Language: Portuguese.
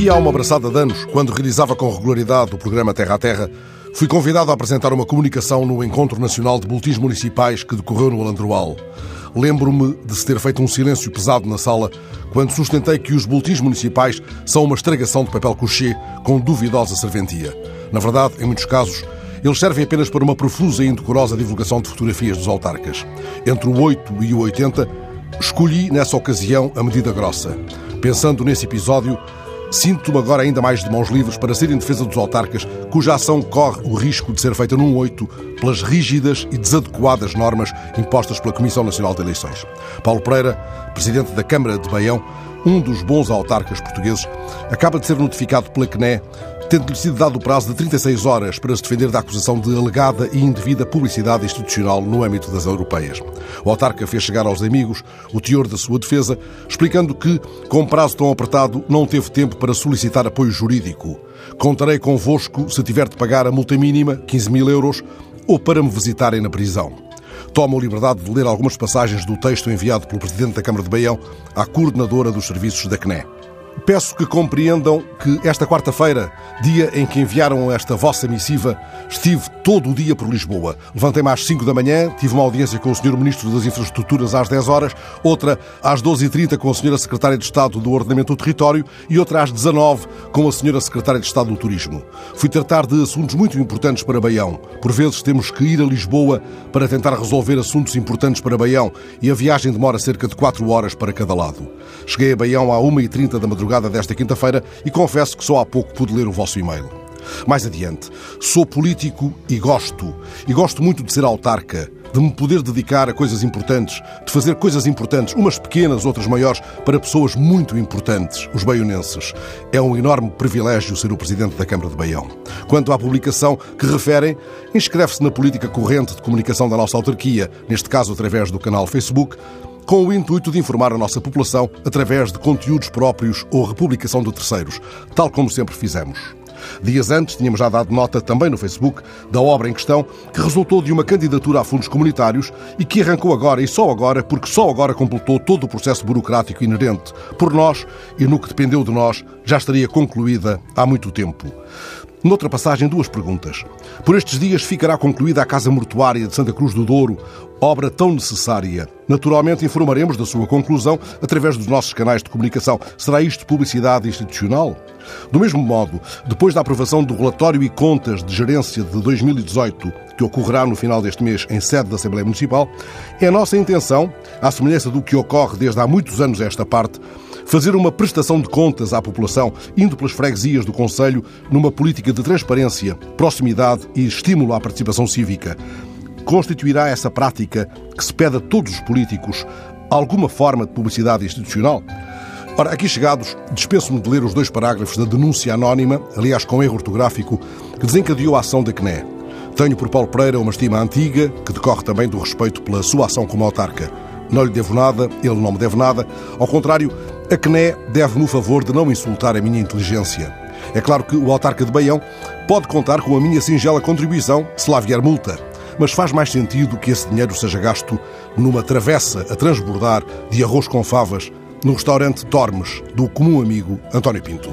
Aqui há uma abraçada de anos, quando realizava com regularidade o programa Terra a Terra, fui convidado a apresentar uma comunicação no Encontro Nacional de Boletins Municipais que decorreu no Alandroal. Lembro-me de se ter feito um silêncio pesado na sala quando sustentei que os boletins municipais são uma estragação de papel couché com duvidosa serventia. Na verdade, em muitos casos, eles servem apenas para uma profusa e indecorosa divulgação de fotografias dos autarcas. Entre o 8 e o 80, escolhi nessa ocasião a medida grossa. Pensando nesse episódio, Sinto-me agora ainda mais de mãos livres para ser em defesa dos autarcas, cuja ação corre o risco de ser feita num oito pelas rígidas e desadequadas normas impostas pela Comissão Nacional de Eleições. Paulo Pereira, presidente da Câmara de Baião, um dos bons autarcas portugueses, acaba de ser notificado pela CNE tendo-lhe sido dado o prazo de 36 horas para se defender da acusação de alegada e indevida publicidade institucional no âmbito das europeias. O autarca fez chegar aos amigos o teor da sua defesa, explicando que, com prazo tão apertado, não teve tempo para solicitar apoio jurídico. Contarei convosco se tiver de pagar a multa mínima, 15 mil euros, ou para me visitarem na prisão. Tomo a liberdade de ler algumas passagens do texto enviado pelo Presidente da Câmara de Baião à coordenadora dos serviços da CNE. Peço que compreendam que esta quarta-feira, dia em que enviaram esta vossa missiva, estive todo o dia por Lisboa. Levantei-me às 5 da manhã, tive uma audiência com o Sr. Ministro das Infraestruturas às 10 horas, outra às 12h30 com a Sra. Secretária de Estado do Ordenamento do Território e outra às 19 com a Sra. Secretária de Estado do Turismo. Fui tratar de assuntos muito importantes para Baião. Por vezes temos que ir a Lisboa para tentar resolver assuntos importantes para Baião e a viagem demora cerca de 4 horas para cada lado. Cheguei a Baião à 1h30 da madrugada madrugada desta quinta-feira e confesso que só há pouco pude ler o vosso e-mail. Mais adiante, sou político e gosto. E gosto muito de ser autarca, de me poder dedicar a coisas importantes, de fazer coisas importantes, umas pequenas, outras maiores, para pessoas muito importantes, os baionenses. É um enorme privilégio ser o presidente da Câmara de Baião. Quanto à publicação que referem, inscreve-se na política corrente de comunicação da nossa autarquia, neste caso através do canal Facebook, com o intuito de informar a nossa população através de conteúdos próprios ou republicação de terceiros, tal como sempre fizemos. Dias antes, tínhamos já dado nota também no Facebook da obra em questão, que resultou de uma candidatura a fundos comunitários e que arrancou agora e só agora, porque só agora completou todo o processo burocrático inerente. Por nós e no que dependeu de nós, já estaria concluída há muito tempo. Noutra passagem, duas perguntas. Por estes dias ficará concluída a Casa Mortuária de Santa Cruz do Douro, obra tão necessária. Naturalmente informaremos da sua conclusão através dos nossos canais de comunicação. Será isto publicidade institucional? Do mesmo modo, depois da aprovação do relatório e contas de gerência de 2018, que ocorrerá no final deste mês em sede da Assembleia Municipal, é a nossa intenção, à semelhança do que ocorre desde há muitos anos a esta parte, fazer uma prestação de contas à população, indo pelas freguesias do Conselho numa política de transparência, proximidade e estímulo à participação cívica. Constituirá essa prática, que se pede a todos os políticos, alguma forma de publicidade institucional? Ora, aqui chegados, dispenso-me de ler os dois parágrafos da denúncia anónima, aliás com erro ortográfico, que desencadeou a ação da CNE. Tenho por Paulo Pereira uma estima antiga, que decorre também do respeito pela sua ação como autarca. Não lhe devo nada, ele não me deve nada. Ao contrário, a CNE deve-me o favor de não insultar a minha inteligência. É claro que o autarca de Baião pode contar com a minha singela contribuição se lá vier multa, mas faz mais sentido que esse dinheiro seja gasto numa travessa a transbordar de arroz com favas no restaurante Dormes, do comum amigo António Pinto.